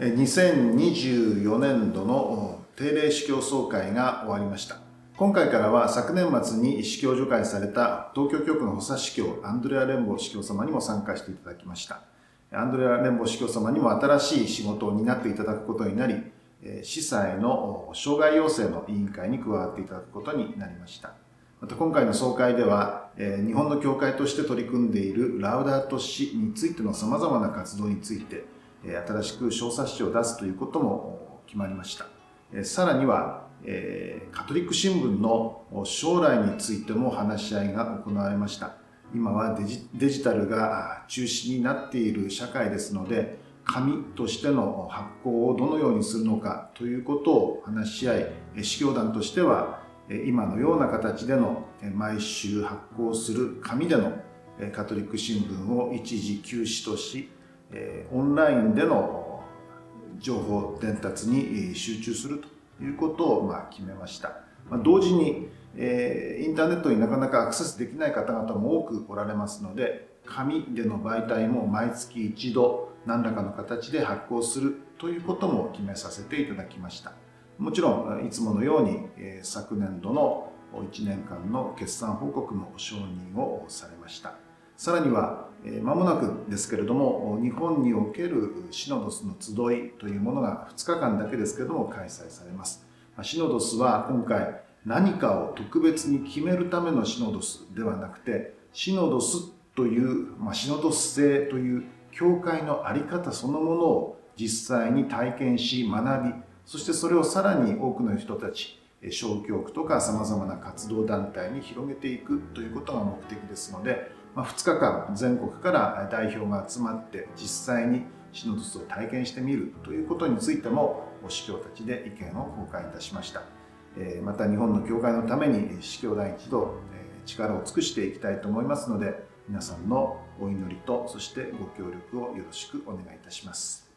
2024年度の定例司教総会が終わりました。今回からは昨年末に司教除会された東京局の補佐司教アンドレア・レンボ司教様にも参加していただきました。アンドレア・レンボ司教様にも新しい仕事を担っていただくことになり、司祭の障害要請の委員会に加わっていただくことになりました。また今回の総会では、日本の教会として取り組んでいるラウダート市についての様々な活動について、新しく小冊子を出すということも決まりました。さらには、カトリック新聞の将来についても話し合いが行われました。今はデジタルが中心になっている社会ですので、紙としての発行をどのようにするのかということを話し合い、司教団としては今のような形での毎週発行する紙でのカトリック新聞を一時休止とし、オンラインでの情報伝達に集中するということをま決めました。同時にインターネットになかなかアクセスできない方々も多くおられますので、紙での媒体も毎月一度何らかの形で発行するということも決めさせていただきました。もちろんいつものように昨年度の1年間の決算報告も承認をされました。さらには、まもなくですけれども、日本におけるシノドスの集いというものが2日間だけですけれども開催されます。シノドスは今回何かを特別に決めるためのシノドスではなくて、シノドスという、まあ、シノドス性という教会の在り方そのものを実際に体験し学び、そしてそれをさらに多くの人たち、小教区とか様々な活動団体に広げていくということが目的ですので、ま、2日間全国から代表が集まって実際にシノドスを体験してみるということについても司教たちで意見を交換いたしました。また日本の教会のために司教団一同力を尽くしていきたいと思いますので皆さんのお祈りとそしてご協力をよろしくお願いいたします。